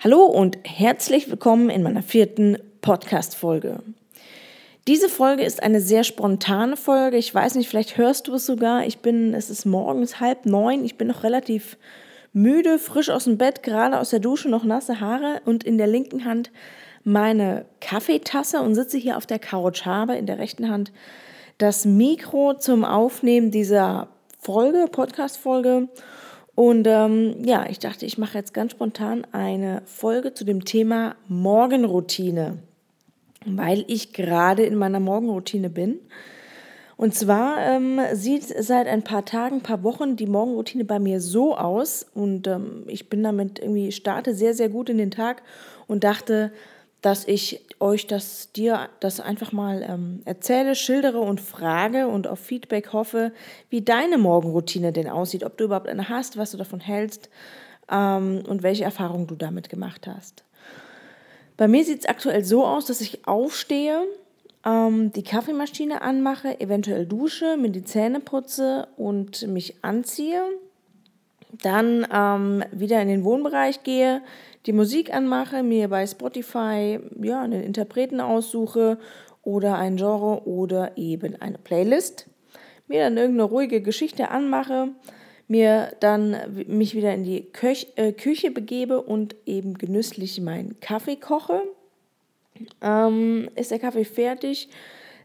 Hallo und herzlich willkommen in meiner vierten Podcast-Folge. Diese Folge ist eine sehr spontane Folge. Ich weiß nicht, vielleicht hörst du es sogar. Ich bin, es ist morgens halb neun. Ich bin noch relativ müde, frisch aus dem Bett, gerade aus der Dusche, noch nasse Haare und in der linken Hand meine Kaffeetasse und sitze hier auf der Couch. Habe in der rechten Hand das Mikro zum Aufnehmen dieser Folge, Podcast-Folge und ähm, ja, ich dachte, ich mache jetzt ganz spontan eine Folge zu dem Thema Morgenroutine, weil ich gerade in meiner Morgenroutine bin. Und zwar ähm, sieht seit ein paar Tagen, paar Wochen die Morgenroutine bei mir so aus und ähm, ich bin damit irgendwie, starte sehr, sehr gut in den Tag und dachte, dass ich euch das dir das einfach mal ähm, erzähle, schildere und frage und auf Feedback hoffe, wie deine Morgenroutine denn aussieht, ob du überhaupt eine hast, was du davon hältst ähm, und welche Erfahrungen du damit gemacht hast. Bei mir sieht es aktuell so aus, dass ich aufstehe, ähm, die Kaffeemaschine anmache, eventuell dusche, mir die Zähne putze und mich anziehe, dann ähm, wieder in den Wohnbereich gehe, die Musik anmache, mir bei Spotify ja, einen Interpreten aussuche oder ein Genre oder eben eine Playlist, mir dann irgendeine ruhige Geschichte anmache, mir dann mich wieder in die Köch äh, Küche begebe und eben genüsslich meinen Kaffee koche. Ähm, ist der Kaffee fertig,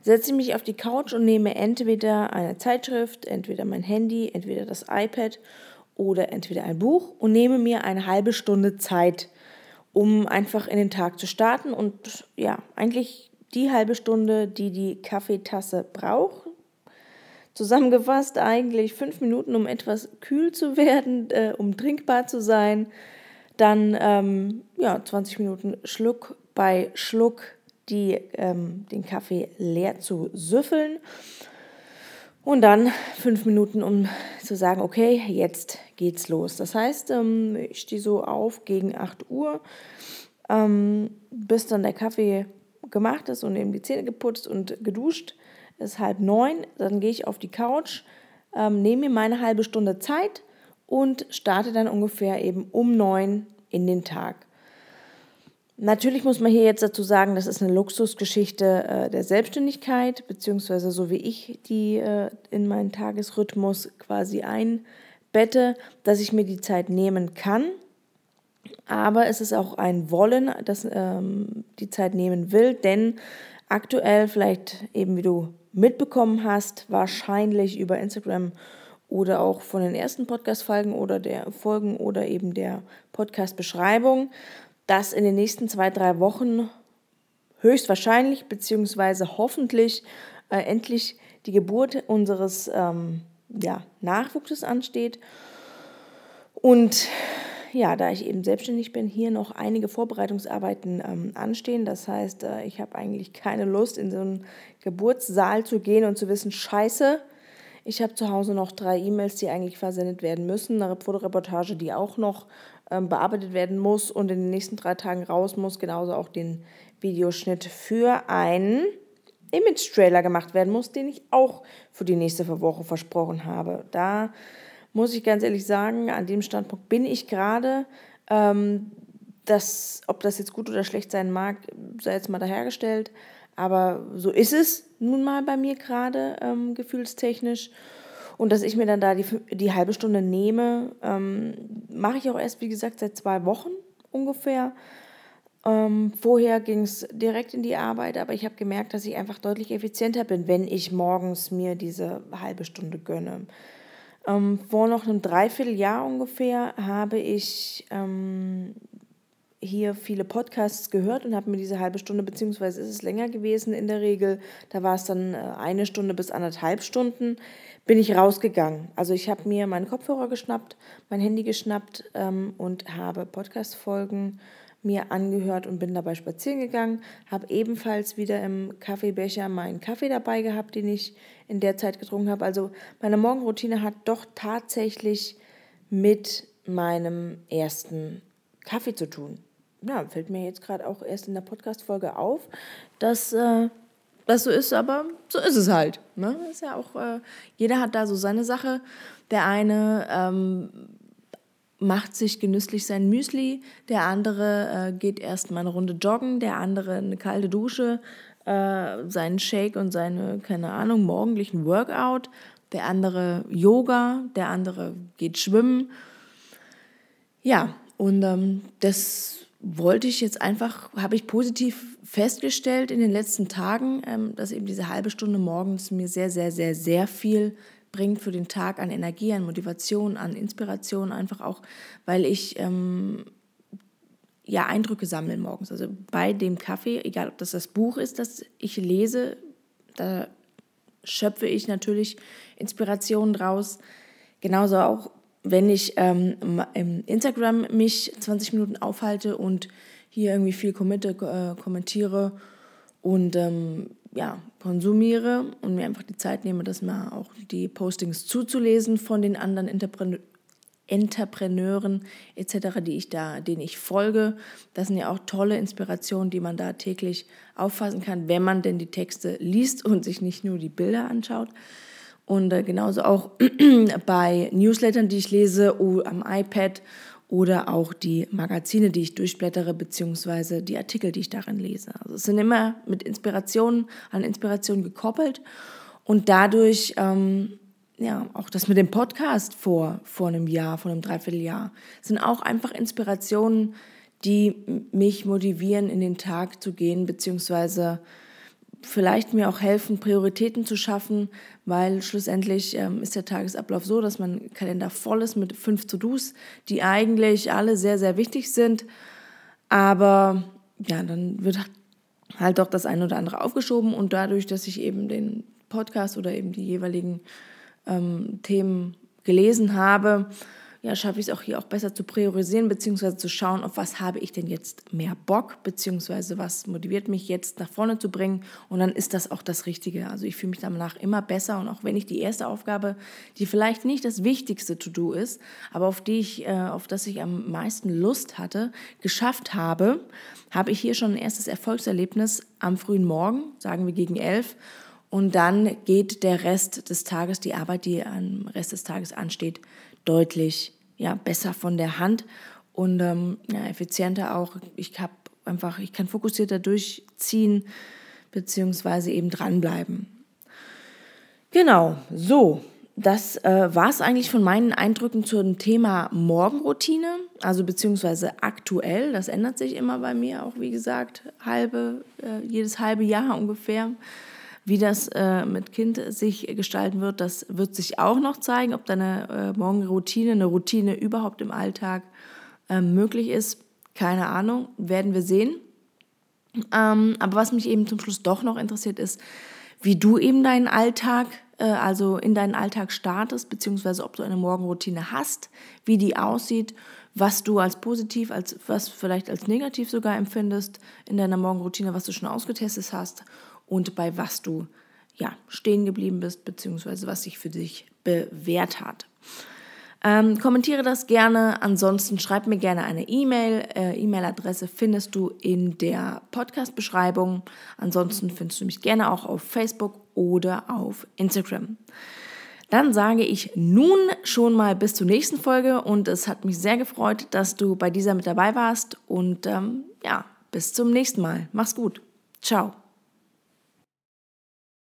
setze mich auf die Couch und nehme entweder eine Zeitschrift, entweder mein Handy, entweder das iPad oder entweder ein Buch und nehme mir eine halbe Stunde Zeit, um einfach in den Tag zu starten und ja, eigentlich die halbe Stunde, die die Kaffeetasse braucht. Zusammengefasst eigentlich fünf Minuten, um etwas kühl zu werden, äh, um trinkbar zu sein. Dann ähm, ja, 20 Minuten Schluck bei Schluck die, ähm, den Kaffee leer zu süffeln. Und dann fünf Minuten, um zu sagen, okay, jetzt geht's los. Das heißt, ähm, ich stehe so auf gegen 8 Uhr, ähm, bis dann der Kaffee gemacht ist und eben die Zähne geputzt und geduscht. Es ist halb neun, dann gehe ich auf die Couch, ähm, nehme mir meine halbe Stunde Zeit und starte dann ungefähr eben um neun in den Tag. Natürlich muss man hier jetzt dazu sagen, das ist eine Luxusgeschichte äh, der Selbstständigkeit, beziehungsweise so wie ich die äh, in meinen Tagesrhythmus quasi einbette, dass ich mir die Zeit nehmen kann. Aber es ist auch ein Wollen, dass ähm, die Zeit nehmen will, denn aktuell vielleicht eben wie du mitbekommen hast, wahrscheinlich über Instagram oder auch von den ersten Podcast-Folgen oder der Folgen oder eben der Podcast-Beschreibung, dass in den nächsten zwei, drei Wochen höchstwahrscheinlich beziehungsweise hoffentlich äh, endlich die Geburt unseres ähm, ja, Nachwuchses ansteht. Und ja, da ich eben selbstständig bin, hier noch einige Vorbereitungsarbeiten ähm, anstehen. Das heißt, äh, ich habe eigentlich keine Lust, in so einen Geburtssaal zu gehen und zu wissen, scheiße, ich habe zu Hause noch drei E-Mails, die eigentlich versendet werden müssen, eine Fotoreportage, die auch noch bearbeitet werden muss und in den nächsten drei Tagen raus muss, genauso auch den Videoschnitt für einen Image-Trailer gemacht werden muss, den ich auch für die nächste Woche versprochen habe. Da muss ich ganz ehrlich sagen, an dem Standpunkt bin ich gerade. Ähm, das, ob das jetzt gut oder schlecht sein mag, sei jetzt mal dahergestellt. Aber so ist es nun mal bei mir gerade ähm, gefühlstechnisch. Und dass ich mir dann da die, die halbe Stunde nehme, ähm, mache ich auch erst, wie gesagt, seit zwei Wochen ungefähr. Ähm, vorher ging es direkt in die Arbeit, aber ich habe gemerkt, dass ich einfach deutlich effizienter bin, wenn ich morgens mir diese halbe Stunde gönne. Ähm, vor noch einem Dreivierteljahr ungefähr habe ich ähm, hier viele Podcasts gehört und habe mir diese halbe Stunde, beziehungsweise ist es länger gewesen in der Regel, da war es dann äh, eine Stunde bis anderthalb Stunden, bin ich rausgegangen. Also ich habe mir meinen Kopfhörer geschnappt, mein Handy geschnappt ähm, und habe Podcast-Folgen mir angehört und bin dabei spazieren gegangen, habe ebenfalls wieder im Kaffeebecher meinen Kaffee dabei gehabt, den ich in der Zeit getrunken habe. Also meine Morgenroutine hat doch tatsächlich mit meinem ersten Kaffee zu tun ja, fällt mir jetzt gerade auch erst in der Podcast-Folge auf, dass äh, das so ist, aber so ist es halt. Ne? Ist ja auch, äh, jeder hat da so seine Sache. Der eine ähm, macht sich genüsslich sein Müsli, der andere äh, geht erstmal eine Runde joggen, der andere eine kalte Dusche, äh, seinen Shake und seine, keine Ahnung, morgendlichen Workout, der andere Yoga, der andere geht schwimmen. Ja, und ähm, das wollte ich jetzt einfach, habe ich positiv festgestellt in den letzten Tagen, ähm, dass eben diese halbe Stunde morgens mir sehr, sehr, sehr, sehr viel bringt für den Tag an Energie, an Motivation, an Inspiration, einfach auch, weil ich ähm, ja Eindrücke sammle morgens. Also bei dem Kaffee, egal ob das das Buch ist, das ich lese, da schöpfe ich natürlich Inspirationen draus. Genauso auch, wenn ich ähm, im Instagram mich 20 Minuten aufhalte und hier irgendwie viel committe, äh, kommentiere und ähm, ja, konsumiere und mir einfach die Zeit nehme, das mal auch die Postings zuzulesen von den anderen Interpre Entrepreneuren etc., die ich da, denen ich folge. Das sind ja auch tolle Inspirationen, die man da täglich auffassen kann, wenn man denn die Texte liest und sich nicht nur die Bilder anschaut. Und äh, genauso auch bei Newslettern, die ich lese, am iPad oder auch die Magazine, die ich durchblättere, beziehungsweise die Artikel, die ich darin lese. Also es sind immer mit Inspirationen, an Inspiration gekoppelt und dadurch, ähm, ja, auch das mit dem Podcast vor, vor einem Jahr, vor einem Dreivierteljahr, sind auch einfach Inspirationen, die mich motivieren, in den Tag zu gehen, beziehungsweise vielleicht mir auch helfen, Prioritäten zu schaffen, weil schlussendlich ähm, ist der Tagesablauf so, dass mein Kalender voll ist mit fünf To-Dos, die eigentlich alle sehr, sehr wichtig sind. Aber ja, dann wird halt doch das eine oder andere aufgeschoben und dadurch, dass ich eben den Podcast oder eben die jeweiligen ähm, Themen gelesen habe, ja, schaffe ich es auch hier auch besser zu priorisieren, beziehungsweise zu schauen, auf was habe ich denn jetzt mehr Bock, beziehungsweise was motiviert mich jetzt nach vorne zu bringen. Und dann ist das auch das Richtige. Also ich fühle mich danach immer besser. Und auch wenn ich die erste Aufgabe, die vielleicht nicht das wichtigste To-Do ist, aber auf die ich, äh, auf das ich am meisten Lust hatte, geschafft habe, habe ich hier schon ein erstes Erfolgserlebnis am frühen Morgen, sagen wir gegen elf. Und dann geht der Rest des Tages, die Arbeit, die am Rest des Tages ansteht, deutlich ja, besser von der Hand und ähm, ja, effizienter auch. Ich habe einfach, ich kann fokussierter durchziehen beziehungsweise eben dranbleiben. Genau, so. Das äh, war es eigentlich von meinen Eindrücken zum Thema Morgenroutine, also beziehungsweise aktuell. Das ändert sich immer bei mir auch, wie gesagt, halbe, äh, jedes halbe Jahr ungefähr. Wie das äh, mit Kind sich gestalten wird, das wird sich auch noch zeigen, ob deine äh, Morgenroutine, eine Routine überhaupt im Alltag äh, möglich ist. Keine Ahnung, werden wir sehen. Ähm, aber was mich eben zum Schluss doch noch interessiert ist, wie du eben deinen Alltag, äh, also in deinen Alltag startest, beziehungsweise ob du eine Morgenroutine hast, wie die aussieht, was du als positiv, als was vielleicht als negativ sogar empfindest in deiner Morgenroutine, was du schon ausgetestet hast und bei was du ja, stehen geblieben bist, beziehungsweise was sich für dich bewährt hat. Ähm, kommentiere das gerne. Ansonsten schreib mir gerne eine E-Mail. Äh, E-Mail-Adresse findest du in der Podcast-Beschreibung. Ansonsten findest du mich gerne auch auf Facebook oder auf Instagram. Dann sage ich nun schon mal bis zur nächsten Folge und es hat mich sehr gefreut, dass du bei dieser mit dabei warst und ähm, ja, bis zum nächsten Mal. Mach's gut. Ciao.